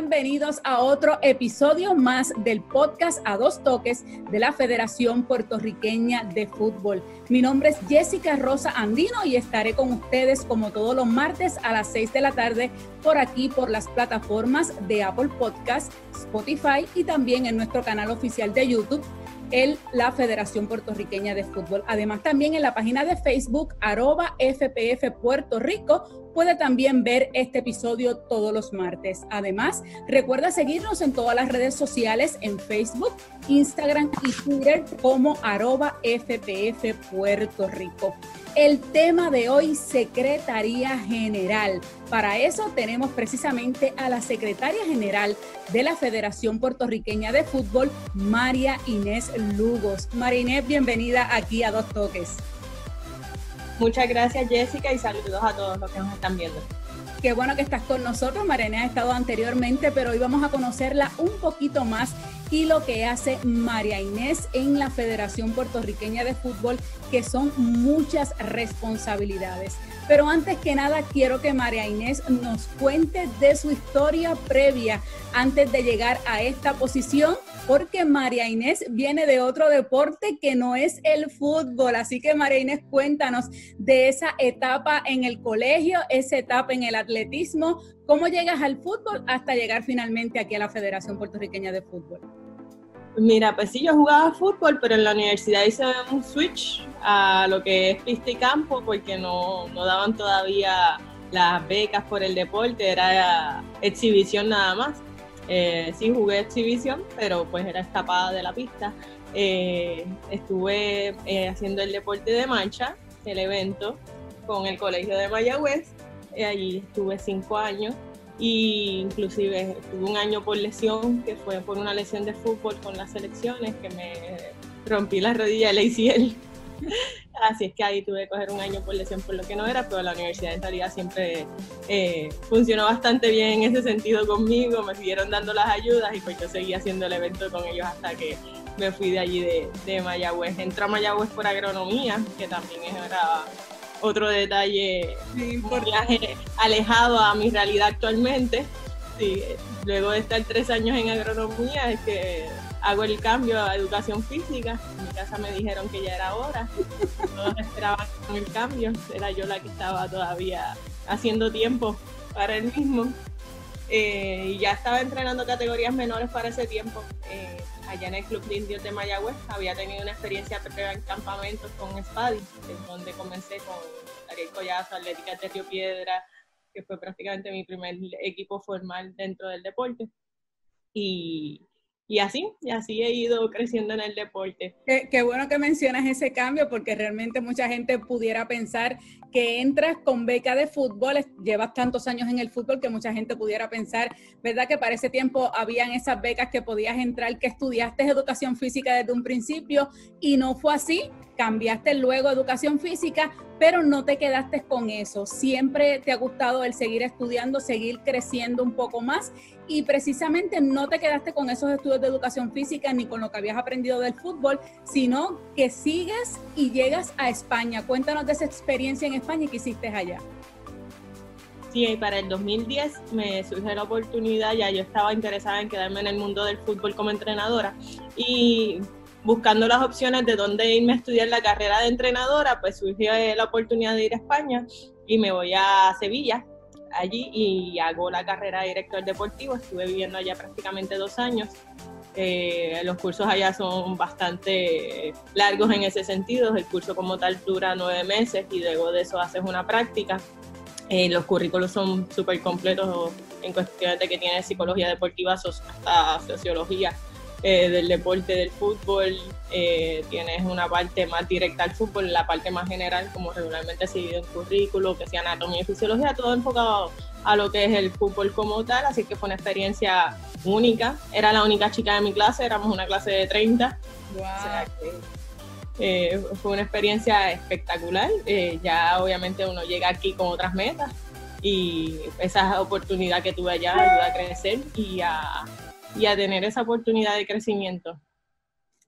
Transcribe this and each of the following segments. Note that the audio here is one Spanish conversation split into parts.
bienvenidos a otro episodio más del podcast A Dos Toques de la Federación Puertorriqueña de Fútbol. Mi nombre es Jessica Rosa Andino y estaré con ustedes como todos los martes a las 6 de la tarde por aquí por las plataformas de Apple Podcast, Spotify y también en nuestro canal oficial de YouTube en la Federación Puertorriqueña de Fútbol. Además, también en la página de Facebook, arroba FPF Puerto Rico, puede también ver este episodio todos los martes. Además, recuerda seguirnos en todas las redes sociales, en Facebook, Instagram y Twitter como arroba FPF Puerto Rico. El tema de hoy, Secretaría General. Para eso tenemos precisamente a la Secretaria General de la Federación Puertorriqueña de Fútbol, María Inés Lugos. María Inés, bienvenida aquí a Dos Toques. Muchas gracias Jessica y saludos a todos los que nos están viendo. Qué bueno que estás con nosotros. María ha estado anteriormente, pero hoy vamos a conocerla un poquito más y lo que hace María Inés en la Federación Puertorriqueña de Fútbol, que son muchas responsabilidades. Pero antes que nada, quiero que María Inés nos cuente de su historia previa antes de llegar a esta posición, porque María Inés viene de otro deporte que no es el fútbol. Así que María Inés, cuéntanos de esa etapa en el colegio, esa etapa en el atletismo, ¿Cómo llegas al fútbol hasta llegar finalmente aquí a la Federación Puertorriqueña de Fútbol? Mira, pues sí, yo jugaba fútbol, pero en la universidad hice un switch a lo que es pista y campo, porque no, no daban todavía las becas por el deporte, era exhibición nada más. Eh, sí jugué exhibición, pero pues era escapada de la pista. Eh, estuve eh, haciendo el deporte de marcha, el evento, con el Colegio de Mayagüez eh, allí estuve cinco años y inclusive tuve un año por lesión, que fue por una lesión de fútbol con las selecciones, que me rompí la rodilla de él Así es que ahí tuve que coger un año por lesión por lo que no era, pero la universidad en realidad siempre eh, funcionó bastante bien en ese sentido conmigo, me siguieron dando las ayudas y pues yo seguí haciendo el evento con ellos hasta que me fui de allí de, de Mayagüez. Entré a Mayagüez por agronomía, que también era otro detalle sí, alejado a mi realidad actualmente. Sí, luego de estar tres años en agronomía es que hago el cambio a educación física. En mi casa me dijeron que ya era hora. Todos esperaban el cambio. Era yo la que estaba todavía haciendo tiempo para el mismo. Eh, y ya estaba entrenando categorías menores para ese tiempo. Eh, allá en el Club de Indios de Mayagüez. Había tenido una experiencia previa en campamentos con Spadi, donde comencé con Ariel Collazo, Atlética de Río Piedra, que fue prácticamente mi primer equipo formal dentro del deporte. Y, y así, y así he ido creciendo en el deporte. Qué, qué, bueno que mencionas ese cambio, porque realmente mucha gente pudiera pensar que entras con beca de fútbol, llevas tantos años en el fútbol que mucha gente pudiera pensar, ¿verdad? Que para ese tiempo habían esas becas que podías entrar, que estudiaste educación física desde un principio y no fue así cambiaste luego educación física, pero no te quedaste con eso. Siempre te ha gustado el seguir estudiando, seguir creciendo un poco más y precisamente no te quedaste con esos estudios de educación física ni con lo que habías aprendido del fútbol, sino que sigues y llegas a España. Cuéntanos de esa experiencia en España y qué hiciste allá. Sí, para el 2010 me surgió la oportunidad, ya yo estaba interesada en quedarme en el mundo del fútbol como entrenadora y buscando las opciones de dónde irme a estudiar la carrera de entrenadora, pues surgió la oportunidad de ir a España y me voy a Sevilla allí y hago la carrera de director deportivo. Estuve viviendo allá prácticamente dos años. Eh, los cursos allá son bastante largos en ese sentido. El curso como tal dura nueve meses y luego de eso haces una práctica. Eh, los currículos son súper completos en cuestiones de que tiene psicología deportiva hasta sociología eh, del deporte del fútbol, eh, tienes una parte más directa al fútbol, la parte más general, como regularmente se divide en currículo, que sea anatomía y fisiología, todo enfocado a lo que es el fútbol como tal, así que fue una experiencia única. Era la única chica de mi clase, éramos una clase de 30. Eh, fue una experiencia espectacular. ya obviamente uno llega aquí con otras metas y esa oportunidad que tuve allá ayuda a crecer y a y a tener esa oportunidad de crecimiento.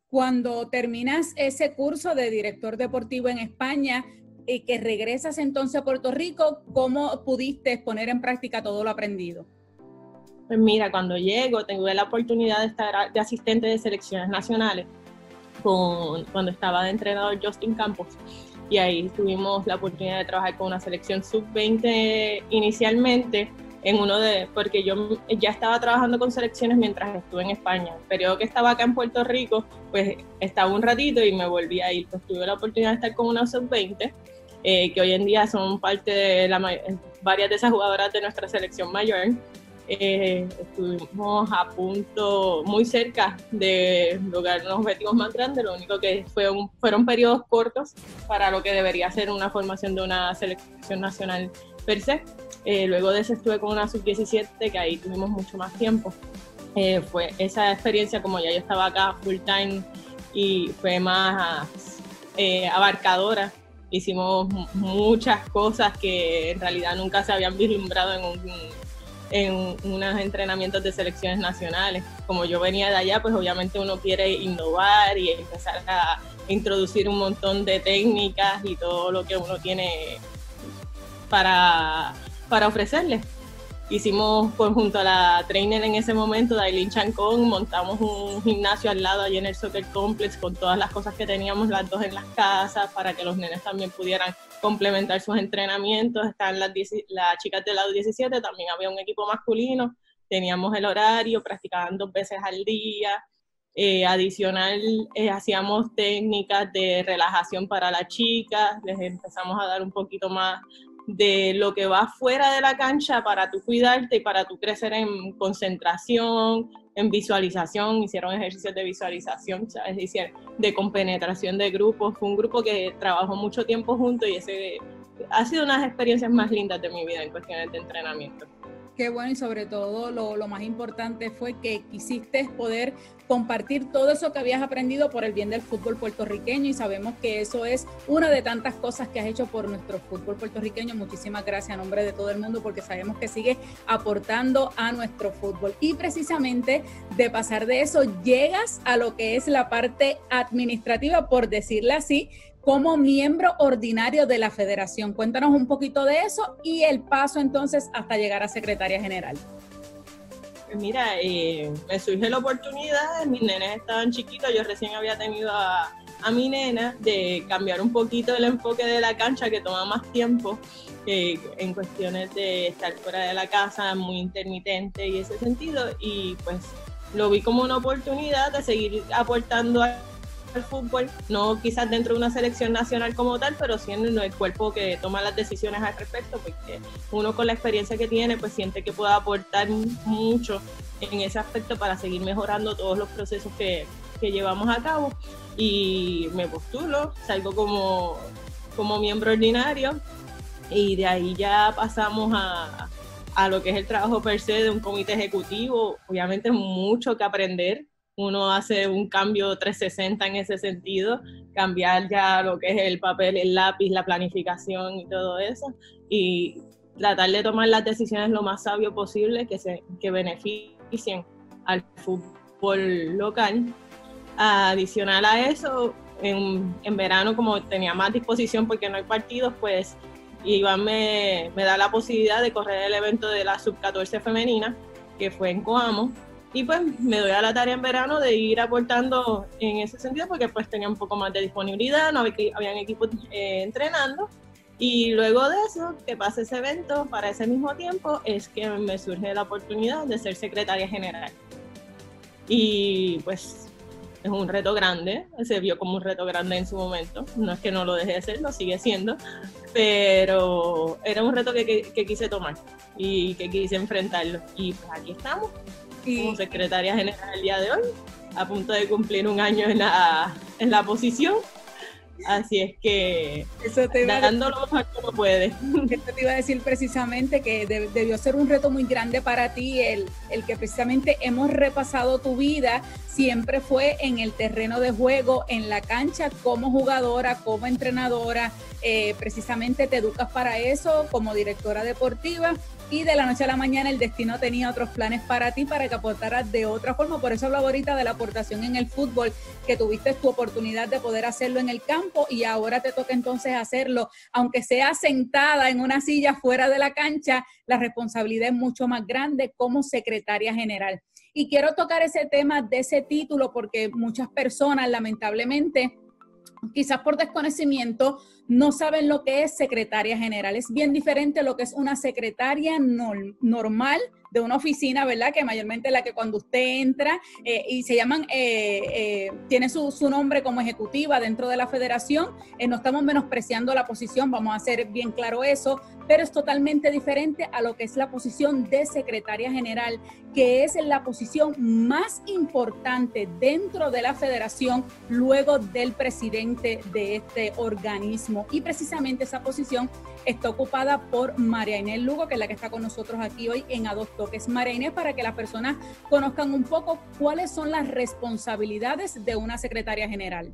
Cuando terminas ese curso de director deportivo en España y que regresas entonces a Puerto Rico, ¿cómo pudiste poner en práctica todo lo aprendido? Pues mira, cuando llego, tuve la oportunidad de estar de asistente de selecciones nacionales con, cuando estaba de entrenador Justin Campos. Y ahí tuvimos la oportunidad de trabajar con una selección sub-20 inicialmente, en uno de, porque yo ya estaba trabajando con selecciones mientras estuve en España. El periodo que estaba acá en Puerto Rico, pues estaba un ratito y me volví a ir. Pues tuve la oportunidad de estar con una sub-20, eh, que hoy en día son parte de la, varias de esas jugadoras de nuestra selección mayor. Eh, estuvimos a punto, muy cerca de lograr unos objetivos más grandes, lo único que fue fueron periodos cortos para lo que debería ser una formación de una selección nacional per se. Eh, luego de eso estuve con una sub-17, que ahí tuvimos mucho más tiempo. Eh, fue esa experiencia, como ya yo estaba acá full time y fue más abarcadora, hicimos muchas cosas que en realidad nunca se habían vislumbrado en un en unos entrenamientos de selecciones nacionales. Como yo venía de allá, pues obviamente uno quiere innovar y empezar a introducir un montón de técnicas y todo lo que uno tiene para, para ofrecerles hicimos pues junto a la trainer en ese momento, Dailin Chancón, montamos un gimnasio al lado allí en el Soccer Complex con todas las cosas que teníamos las dos en las casas para que los nenes también pudieran complementar sus entrenamientos. Estaban las, las chicas del lado 17, también había un equipo masculino, teníamos el horario, practicaban dos veces al día. Eh, adicional, eh, hacíamos técnicas de relajación para las chicas, les empezamos a dar un poquito más de lo que va fuera de la cancha para tu cuidarte y para tu crecer en concentración, en visualización, hicieron ejercicios de visualización, de compenetración de grupos, fue un grupo que trabajó mucho tiempo juntos y ese ha sido una de las experiencias más lindas de mi vida en cuestiones de entrenamiento. Qué bueno y sobre todo lo, más importante fue que quisiste poder compartir todo eso que habías aprendido por el bien del fútbol puertorriqueño y sabemos que eso es una de tantas cosas que has hecho por nuestro fútbol puertorriqueño. Muchísimas gracias a nombre de todo el mundo porque sabemos que sigue aportando a nuestro fútbol. Y precisamente de pasar de eso llegas a lo que es la parte administrativa, por decirle así, como miembro ordinario de la federación. Cuéntanos un poquito de eso y el paso entonces hasta llegar a secretaria general. Pues mira, eh, me surge la oportunidad, mis nenes estaban chiquitos, yo recién había tenido a, mi nena de cambiar un poquito el enfoque de la cancha que toma más tiempo eh, en cuestiones de estar fuera de la casa, muy intermitente y ese sentido, y pues lo vi como una oportunidad de seguir aportando el fútbol, no quizás dentro de una selección nacional como tal, pero siendo el cuerpo que toma las decisiones al respecto, porque uno con la experiencia que tiene, pues siente que puede aportar mucho en ese aspecto para seguir mejorando todos los procesos que, que llevamos a cabo. Y me postulo, salgo como, como miembro ordinario y de ahí ya pasamos a, a lo que es el trabajo per se de un comité ejecutivo, obviamente mucho que aprender, uno hace un cambio 360 en ese sentido, cambiar ya lo que es el papel, el lápiz, la planificación y todo eso, y tratar de tomar las decisiones lo más sabio posible que, se, que beneficien al fútbol local. Adicional a eso, en, en, verano como tenía más disposición porque no hay partidos, pues Iván me, me da la posibilidad de correr el evento de la sub-14 femenina, que fue en Coamo, y pues me doy a la tarea en verano de ir aportando en ese sentido porque pues tenía un poco más de disponibilidad, no había, habían equipos eh, entrenando. Y luego de eso, que pasa ese evento, para ese mismo tiempo, es que me surge la oportunidad de ser secretaria general. Y pues es un reto grande, se vio como un reto grande en su momento, no es que no lo deje de ser, lo sigue siendo, pero era un reto que, que, que quise tomar y que quise enfrentarlo. Y pues aquí estamos, como secretaria general el día de hoy, a punto de cumplir un año en la, en la posición. Así es que Eso te dando lo mejor como puede. Eso te iba a decir precisamente que debió ser un reto muy grande para ti el, el que precisamente hemos repasado tu vida, siempre fue en el terreno de juego, en la cancha, como jugadora, como entrenadora, eh, precisamente te educas para eso como directora deportiva y de la noche a la mañana el destino tenía otros planes para ti para que aportaras de otra forma. Por eso hablo ahorita de la aportación en el fútbol, que tuviste tu oportunidad de poder hacerlo en el campo campo y ahora te toca entonces hacerlo, aunque sea sentada en una silla fuera de la cancha, la responsabilidad es mucho más grande como secretaria general. Y quiero tocar ese tema de ese título porque muchas personas lamentablemente quizás por desconocimiento, no saben lo que es secretaria general. Es bien diferente lo que es una secretaria normal de una oficina, ¿verdad? Que mayormente la que cuando usted entra eh, y se llaman, eh, eh, tiene su, nombre como ejecutiva dentro de la federación, no estamos menospreciando la posición, vamos a hacer bien claro eso, pero es totalmente diferente a lo que es la posición de secretaria general, que es la posición más importante dentro de la federación luego del presidente de este organismo. Y precisamente esa posición está ocupada por María Inés Lugo, que es la que está con nosotros aquí hoy en A Dos Toques. María Inés, para que las personas conozcan un poco cuáles son las responsabilidades de una secretaria general.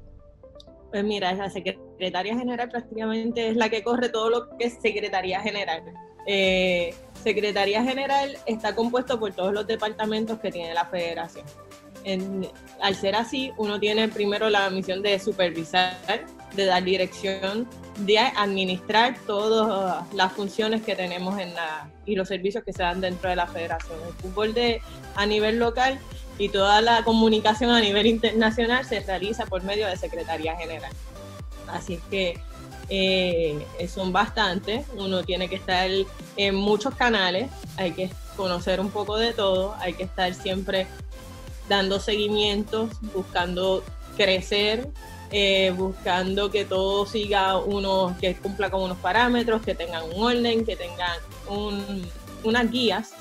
Pues mira, la secretaria general prácticamente es la que corre todo lo que es secretaría general. Eh, secretaría general está compuesto por todos los departamentos que tiene la federación. Al ser así, uno tiene primero la misión de supervisar, de dar dirección, de administrar todas las funciones que tenemos en la, y los servicios que se dan dentro de la federación. El fútbol de, a nivel local y toda la comunicación a nivel internacional se realiza por medio de Secretaría General. Así que eh, son bastantes, uno tiene que estar en muchos canales, hay que conocer un poco de todo, hay que estar siempre dando seguimientos, buscando crecer, eh, buscando que todo siga uno, que cumpla con unos parámetros, que tengan un orden, que tengan unas guías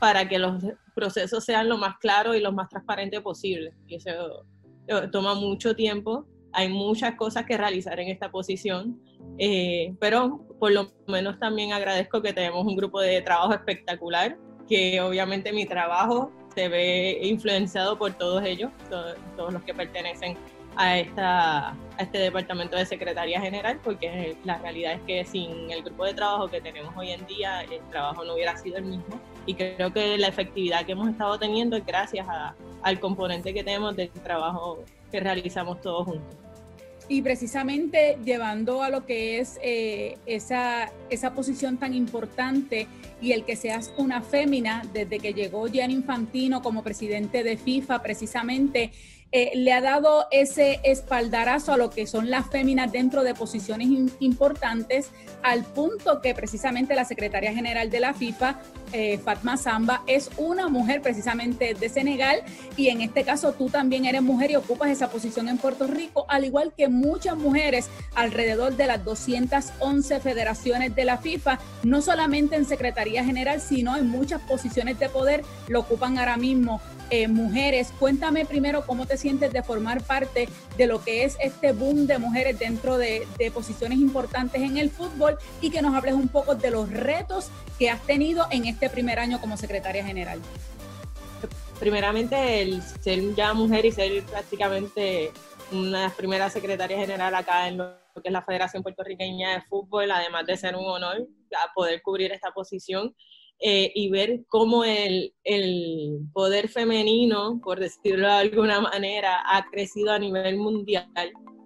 para que los procesos sean lo más claros y lo más transparentes posible. Y eso eh, toma mucho tiempo, hay muchas cosas que realizar en esta posición, eh, pero por lo menos también agradezco que tenemos un grupo de trabajo espectacular, que obviamente mi trabajo se ve influenciado por todos ellos, todos los que pertenecen a, esta, a este departamento de Secretaría General, porque la realidad es que sin el grupo de trabajo que tenemos hoy en día, el trabajo no hubiera sido el mismo. Y creo que la efectividad que hemos estado teniendo es gracias al componente que tenemos del trabajo que realizamos todos juntos. Y precisamente llevando a lo que es eh, esa, esa posición tan importante y el que seas una fémina, desde que llegó Gianni Infantino como presidente de FIFA, precisamente eh, le ha dado ese espaldarazo a lo que son las féminas dentro de posiciones importantes, al punto que precisamente la secretaria general de la FIFA, eh, Fatma Samba, es una mujer precisamente de Senegal y en este caso tú también eres mujer y ocupas esa posición en Puerto Rico, al igual que muchas mujeres alrededor de las 211 federaciones de la FIFA, no solamente en Secretaría General, sino en muchas posiciones de poder lo ocupan ahora mismo eh, mujeres. Cuéntame primero cómo te sientes de formar parte de lo que es este boom de mujeres dentro de, posiciones importantes en el fútbol y que nos hables un poco de los retos que has tenido en este primer año como secretaria general. Primeramente, el ser ya mujer y ser prácticamente una de las primeras secretarias general acá en lo que es la Federación Puertorriqueña de Fútbol, además de ser un honor poder cubrir esta posición eh, y ver cómo el, el, poder femenino, por decirlo de alguna manera, ha crecido a nivel mundial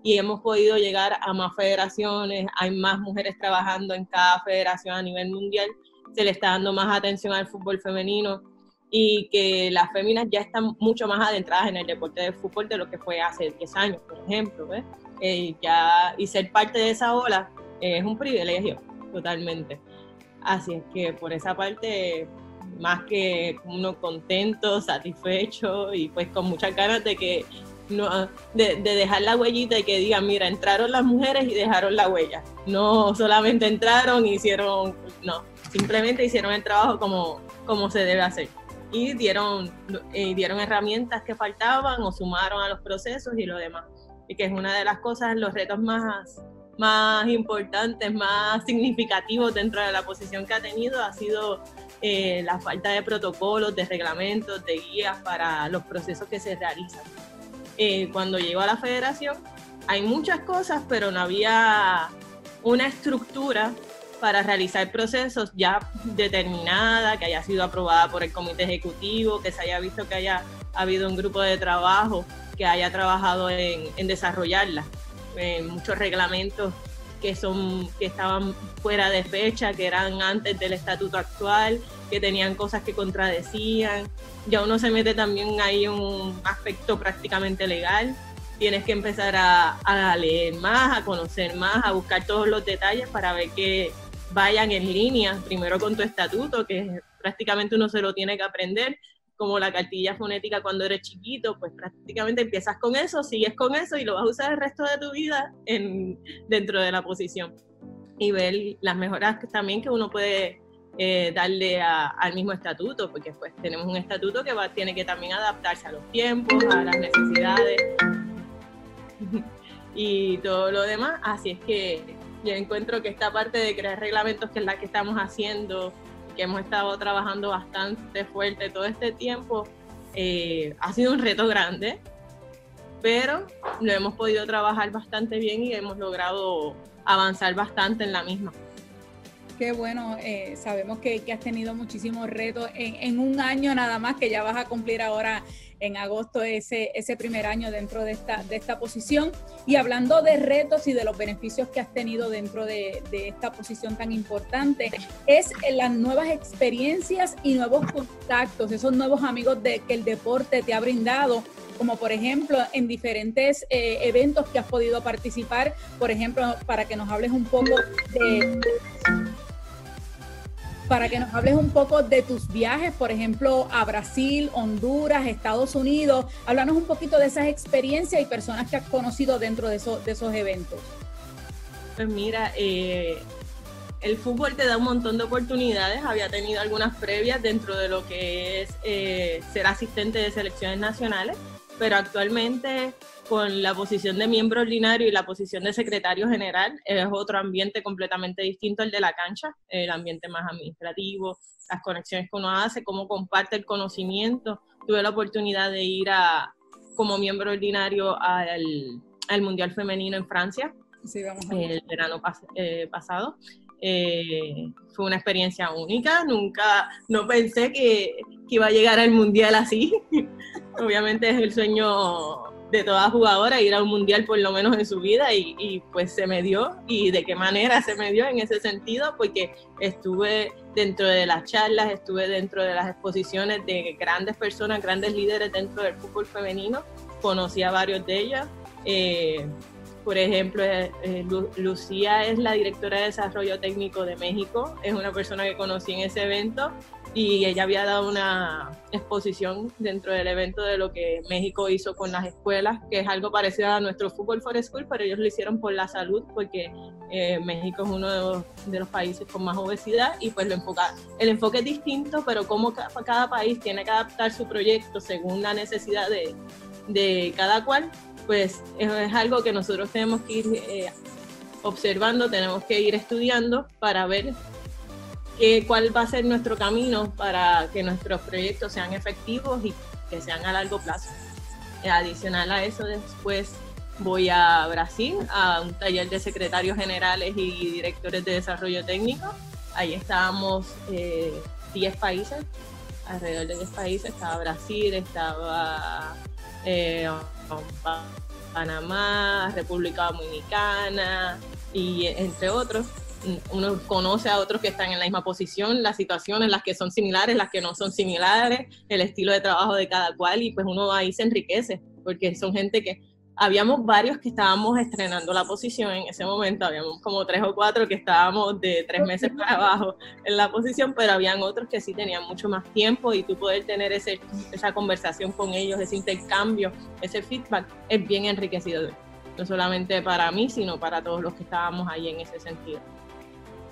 y hemos podido llegar a más federaciones, hay más mujeres trabajando en cada federación a nivel mundial, se le está dando más atención al fútbol femenino y que las féminas ya están mucho más adentradas en el deporte de fútbol de lo que fue hace 10 años, por ejemplo. Eh, ya, y ser parte de esa ola es un privilegio, totalmente. Así es que por esa parte, más que uno contento, satisfecho y pues con muchas ganas de que no, de, dejar la huellita y que digan, mira, entraron las mujeres y dejaron la huella. No solamente entraron hicieron, no, simplemente hicieron el trabajo como, como se debe hacer. Y dieron, y dieron herramientas que faltaban o sumaron a los procesos y lo demás. Y que es una de las cosas, los retos más, más importantes, más significativos dentro de la posición que ha tenido ha sido eh, la falta de protocolos, de reglamentos, de guías para los procesos que se realizan. Eh, cuando llegó a la federación hay muchas cosas, pero no había una estructura para realizar procesos ya determinada, que haya sido aprobada por el comité ejecutivo, que se haya visto que haya habido un grupo de trabajo que haya trabajado en, en desarrollarla. En muchos reglamentos que son que estaban fuera de fecha, que eran antes del estatuto actual, que tenían cosas que contradecían. Ya uno se mete también ahí un aspecto prácticamente legal. Tienes que empezar a, a leer más, a conocer más, a buscar todos los detalles para ver que vayan en línea, primero con tu estatuto, que prácticamente uno se lo tiene que aprender, como la cartilla fonética cuando eres chiquito, pues prácticamente empiezas con eso, sigues con eso y lo vas a usar el resto de tu vida en, dentro de la posición. Y ver las mejoras también que uno puede eh, darle al mismo estatuto, porque pues tenemos un estatuto que va, tiene que también adaptarse a los tiempos, a las necesidades y todo lo demás. Así es que yo encuentro que esta parte de crear reglamentos, que es la que estamos haciendo, que hemos estado trabajando bastante fuerte todo este tiempo, eh, ha sido un reto grande, pero lo hemos podido trabajar bastante bien y hemos logrado avanzar bastante en la misma. Qué bueno, eh, sabemos que, has tenido muchísimos retos en, en, un año nada más, que ya vas a cumplir ahora en agosto ese, ese primer año dentro de esta, de esta posición. Y hablando de retos y de los beneficios que has tenido dentro de, de esta posición tan importante, es las nuevas experiencias y nuevos contactos, esos nuevos amigos de, que el deporte te ha brindado como por ejemplo en diferentes eh, eventos que has podido participar, por ejemplo, para que nos hables un poco de para que nos hables un poco de tus viajes, por ejemplo, a Brasil, Honduras, Estados Unidos. Háblanos un poquito de esas experiencias y personas que has conocido dentro de, esos eventos. Pues mira, eh, el fútbol te da un montón de oportunidades. Había tenido algunas previas dentro de lo que es eh, ser asistente de selecciones nacionales, pero actualmente con la posición de miembro ordinario y la posición de secretario general es otro ambiente completamente distinto al de la cancha, el ambiente más administrativo, las conexiones que uno hace, cómo comparte el conocimiento. Tuve la oportunidad de ir a, como miembro ordinario al, al Mundial Femenino en Francia el verano eh, pasado. Eh, fue una experiencia única, nunca, no pensé que, que iba a llegar al Mundial así. Obviamente es el sueño de toda jugadora ir a un mundial por lo menos en su vida y, pues se me dio. Y de qué manera se me dio en ese sentido porque estuve dentro de las charlas, estuve dentro de las exposiciones de grandes personas, grandes líderes dentro del fútbol femenino, conocí a varios de ellas. Eh, por ejemplo, eh, eh, Lucía es la directora de desarrollo técnico de México, es una persona que conocí en ese evento y ella había dado una exposición dentro del evento de lo que México hizo con las escuelas, que es algo parecido a nuestro Fútbol for School, pero ellos lo hicieron por la salud, porque eh, México es uno de los, países con más obesidad y pues lo enfoca, el enfoque es distinto, pero como cada, país tiene que adaptar su proyecto según la necesidad de, cada cual, pues es, algo que nosotros tenemos que ir eh, observando, tenemos que ir estudiando para ver cuál va a ser nuestro camino para que nuestros proyectos sean efectivos y que sean a largo plazo. Adicional a eso, después voy a Brasil a un taller de secretarios generales y directores de desarrollo técnico. Ahí estábamos 10 eh, países, alrededor de 10 países. Estaba Brasil, estaba eh, Panamá, República Dominicana y entre otros uno conoce a otros que están en la misma posición, las situaciones, las que son similares, las que no son similares, el estilo de trabajo de cada cual y pues uno ahí se enriquece porque son gente que habíamos varios que estábamos estrenando la posición en ese momento, habíamos como tres o cuatro que estábamos de tres meses para abajo en la posición, pero habían otros que sí tenían mucho más tiempo y tú poder tener ese, esa conversación con ellos, ese intercambio, ese feedback, es bien enriquecedor, no solamente para mí, sino para todos los que estábamos ahí en ese sentido.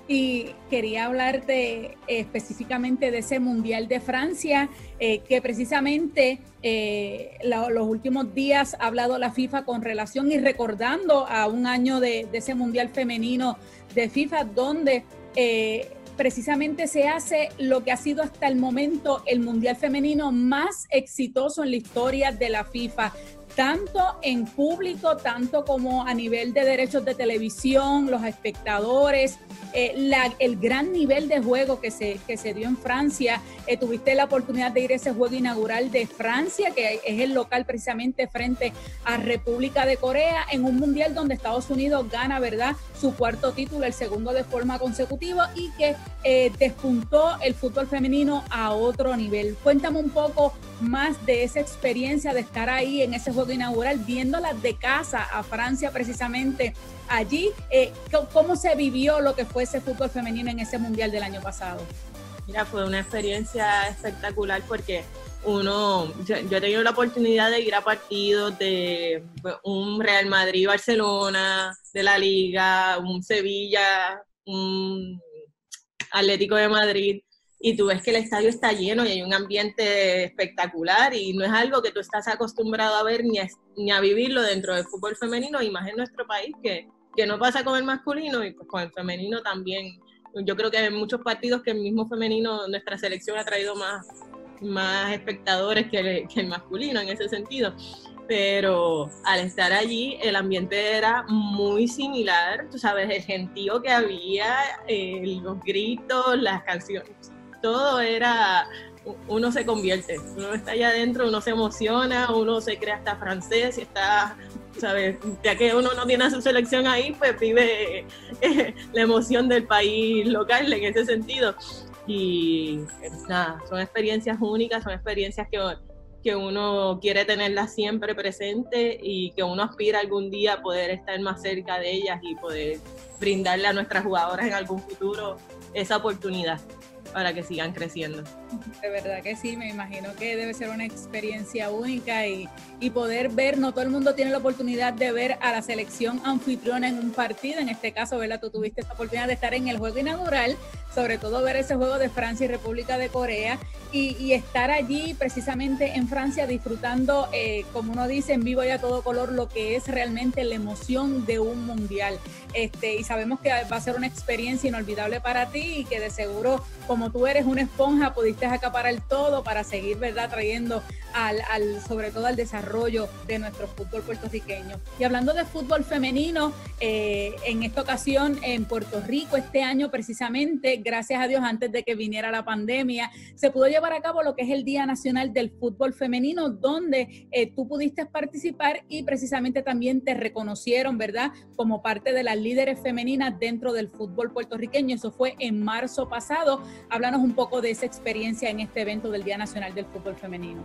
Y quería hablarte específicamente de ese Mundial de Francia, eh, que precisamente eh, los últimos días ha hablado la FIFA con relación y recordando a un año de, ese Mundial femenino de FIFA, donde eh, precisamente se hace lo que ha sido hasta el momento el Mundial femenino más exitoso en la historia de la FIFA tanto en público, tanto como a nivel de derechos de televisión, los espectadores, eh, el gran nivel de juego que se, que se dio en Francia. Eh, tuviste la oportunidad de ir a ese juego inaugural de Francia, que es el local precisamente frente a República de Corea, en un mundial donde Estados Unidos gana, ¿verdad?, su cuarto título, el segundo de forma consecutiva, y que eh, despuntó el fútbol femenino a otro nivel. Cuéntame un poco más de esa experiencia de estar ahí en ese juego inaugural, viéndolas de casa a Francia precisamente allí. Eh, ¿Cómo se vivió lo que fue ese fútbol femenino en ese mundial del año pasado? Mira, fue una experiencia espectacular porque uno, yo, he tenido la oportunidad de ir a partidos de pues, un Real Madrid-Barcelona, de la Liga, un Sevilla, un Atlético de Madrid, y tú ves que el estadio está lleno y hay un ambiente espectacular y no es algo que tú estás acostumbrado a ver ni a, ni a vivirlo dentro del fútbol femenino, y más en nuestro país que, que no pasa con el masculino y pues con el femenino también. Yo creo que hay muchos partidos que el mismo femenino, nuestra selección ha traído más, más espectadores que el, masculino en ese sentido pero al estar allí el ambiente era muy similar, tú sabes, el gentío que había, eh, los gritos, las canciones, todo era, uno se convierte, uno está allá adentro, uno se emociona, uno se cree hasta francés y está, ¿sabes? Ya que uno no tiene a su selección ahí, pues vive eh, la emoción del país local en ese sentido. Y nada, son experiencias únicas, son experiencias que, que uno quiere tenerlas siempre presente y que uno aspira algún día poder estar más cerca de ellas y poder brindarle a nuestras jugadoras en algún futuro esa oportunidad para que sigan creciendo. De verdad que sí, me imagino que debe ser una experiencia única y, y, poder ver, no todo el mundo tiene la oportunidad de ver a la selección anfitriona en un partido, en este caso, ¿verdad? Tú tuviste esa oportunidad de estar en el juego inaugural, sobre todo ver ese juego de Francia y República de Corea y, y estar allí precisamente en Francia disfrutando, eh, como uno dice, en vivo y a todo color, lo que es realmente la emoción de un mundial. Este, y sabemos que va a ser una experiencia inolvidable para ti y que de seguro, como tú eres una esponja, pudiste acaparar todo para seguir, ¿verdad?, trayendo al, al, sobre todo al desarrollo de nuestro fútbol puertorriqueño. Y hablando de fútbol femenino, eh, en esta ocasión en Puerto Rico, este año precisamente, gracias a Dios, antes de que viniera la pandemia, se pudo llevar a cabo lo que es el Día Nacional del Fútbol Femenino, donde eh, tú pudiste participar y precisamente también te reconocieron, ¿verdad?, como parte de las líderes femeninas dentro del fútbol puertorriqueño. Eso fue en marzo pasado. Háblanos un poco de esa experiencia en este evento del Día Nacional del Fútbol Femenino.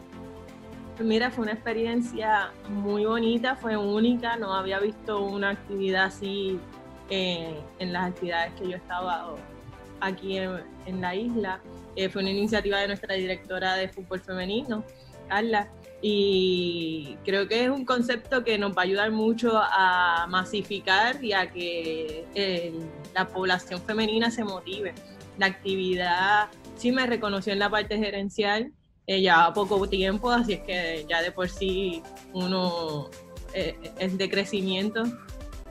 Mira, fue una experiencia muy bonita, fue única, no había visto una actividad así eh, en las actividades que yo estaba aquí en, la isla. Eh, fue una iniciativa de nuestra directora de fútbol femenino, Carla, y creo que es un concepto que nos va a ayudar mucho a masificar y a que la población femenina se motive. La actividad sí me reconoció en la parte gerencial, eh, ya poco tiempo, así es que ya de por sí uno eh, es de crecimiento,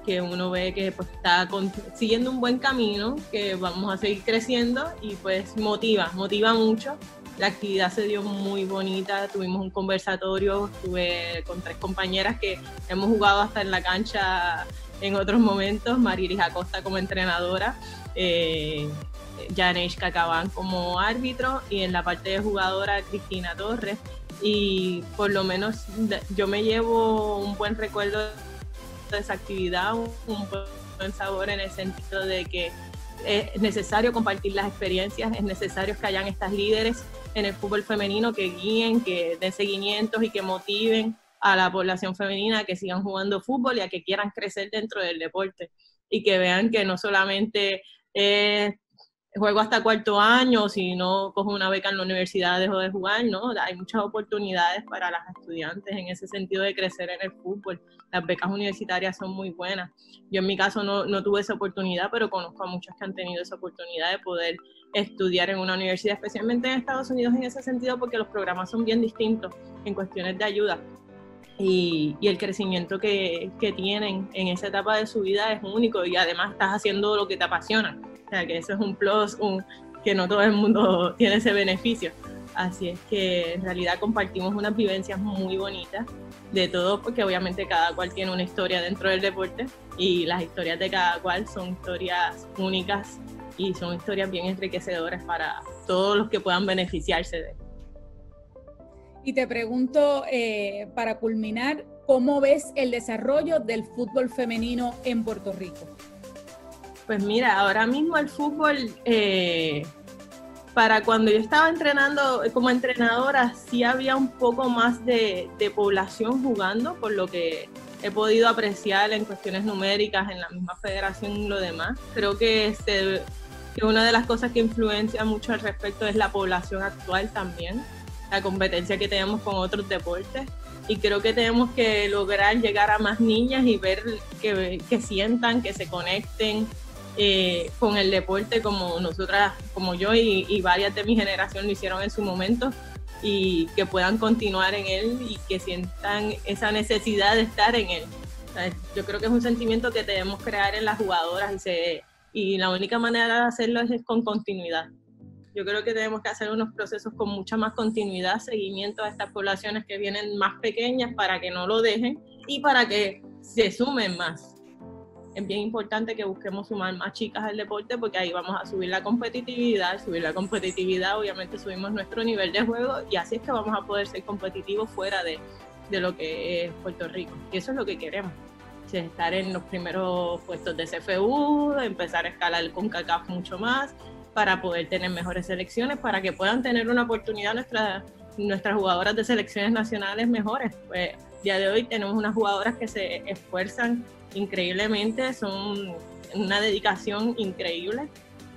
que uno ve que pues, está siguiendo un buen camino, que vamos a seguir creciendo y pues motiva, motiva mucho. La actividad se dio muy bonita, tuvimos un conversatorio, estuve con tres compañeras que hemos jugado hasta en la cancha en otros momentos, Marilis Acosta como entrenadora, eh, Janesh Cacabán como árbitro y en la parte de jugadora Cristina Torres. Y por lo menos yo me llevo un buen recuerdo de esa actividad, un buen sabor en el sentido de que es necesario compartir las experiencias, es necesario que hayan estas líderes en el fútbol femenino que guíen, que den seguimientos y que motiven a la población femenina a que sigan jugando fútbol y a que quieran crecer dentro del deporte y que vean que no solamente es juego hasta cuarto año, si no cojo una beca en la universidad dejo de jugar, ¿no? Hay muchas oportunidades para las estudiantes en ese sentido de crecer en el fútbol. Las becas universitarias son muy buenas. Yo en mi caso no, no tuve esa oportunidad, pero conozco a muchas que han tenido esa oportunidad de poder estudiar en una universidad, especialmente en Estados Unidos en ese sentido, porque los programas son bien distintos en cuestiones de ayuda. Y, y, el crecimiento que, que, tienen en esa etapa de su vida es único y además estás haciendo lo que te apasiona. O sea, que eso es un plus, un, que no todo el mundo tiene ese beneficio. Así es que en realidad compartimos unas vivencias muy bonitas de todo, porque obviamente cada cual tiene una historia dentro del deporte y las historias de cada cual son historias únicas y son historias bien enriquecedoras para todos los que puedan beneficiarse de. Y te pregunto, eh, para culminar, ¿cómo ves el desarrollo del fútbol femenino en Puerto Rico? Pues mira, ahora mismo el fútbol, eh, para cuando yo estaba entrenando como entrenadora, sí había un poco más de, población jugando, por lo que he podido apreciar en cuestiones numéricas en la misma federación y lo demás. Creo que, que una de las cosas que influencia mucho al respecto es la población actual también la competencia que tenemos con otros deportes. Y creo que tenemos que lograr llegar a más niñas y ver que, que sientan, que se conecten eh, con el deporte como nosotras, como yo y, y varias de mi generación lo hicieron en su momento y que puedan continuar en él y que sientan esa necesidad de estar en él. yo creo que es un sentimiento que debemos crear en las jugadoras y, se, y la única manera de hacerlo es con continuidad. Yo creo que tenemos que hacer unos procesos con mucha más continuidad, seguimiento a estas poblaciones que vienen más pequeñas para que no lo dejen y para que se sumen más. Es bien importante que busquemos sumar más chicas al deporte porque ahí vamos a subir la competitividad, subir la competitividad, obviamente subimos nuestro nivel de juego y así es que vamos a poder ser competitivos fuera de, de lo que es Puerto Rico. Y eso es lo que queremos estar en los primeros puestos de CFU, empezar a escalar con CACAF mucho más para poder tener mejores selecciones, para que puedan tener una oportunidad nuestras, nuestras jugadoras de selecciones nacionales mejores. Pues día de hoy tenemos unas jugadoras que se esfuerzan increíblemente, son una dedicación increíble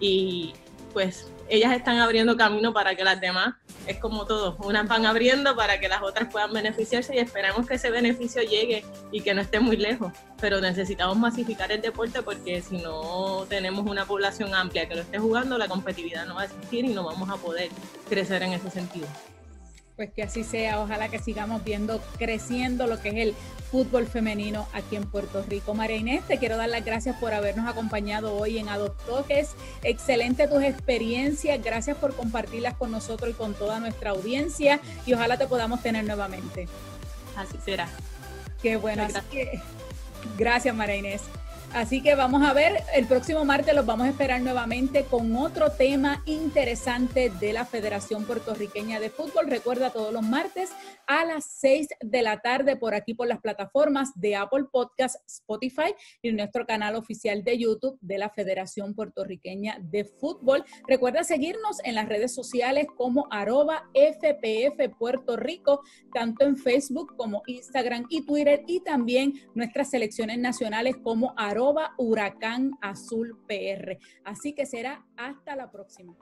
y pues ellas están abriendo camino para que las demás, es como todo, unas van abriendo para que las otras puedan beneficiarse y esperamos que ese beneficio llegue y que no esté muy lejos. Pero necesitamos masificar el deporte porque si no tenemos una población amplia que lo esté jugando, la competitividad no va a existir y no vamos a poder crecer en ese sentido. Pues que así sea, ojalá que sigamos viendo creciendo lo que es el fútbol femenino aquí en Puerto Rico. María Inés, te quiero dar las gracias por habernos acompañado hoy en Adoptoques. Excelente tus experiencias, gracias por compartirlas con nosotros y con toda nuestra audiencia y ojalá te podamos tener nuevamente. Así será. Qué bueno, gracias. gracias María Inés. Así que vamos a ver, el próximo martes los vamos a esperar nuevamente con otro tema interesante de la Federación Puertorriqueña de Fútbol. Recuerda todos los martes a las 6 de la tarde por aquí por las plataformas de Apple Podcast, Spotify y nuestro canal oficial de YouTube de la Federación Puertorriqueña de Fútbol. Recuerda seguirnos en las redes sociales como arroba FPF Puerto Rico, tanto en Facebook como Instagram y Twitter y también nuestras selecciones nacionales como arroba Huracán Azul PR. Así que será hasta la próxima.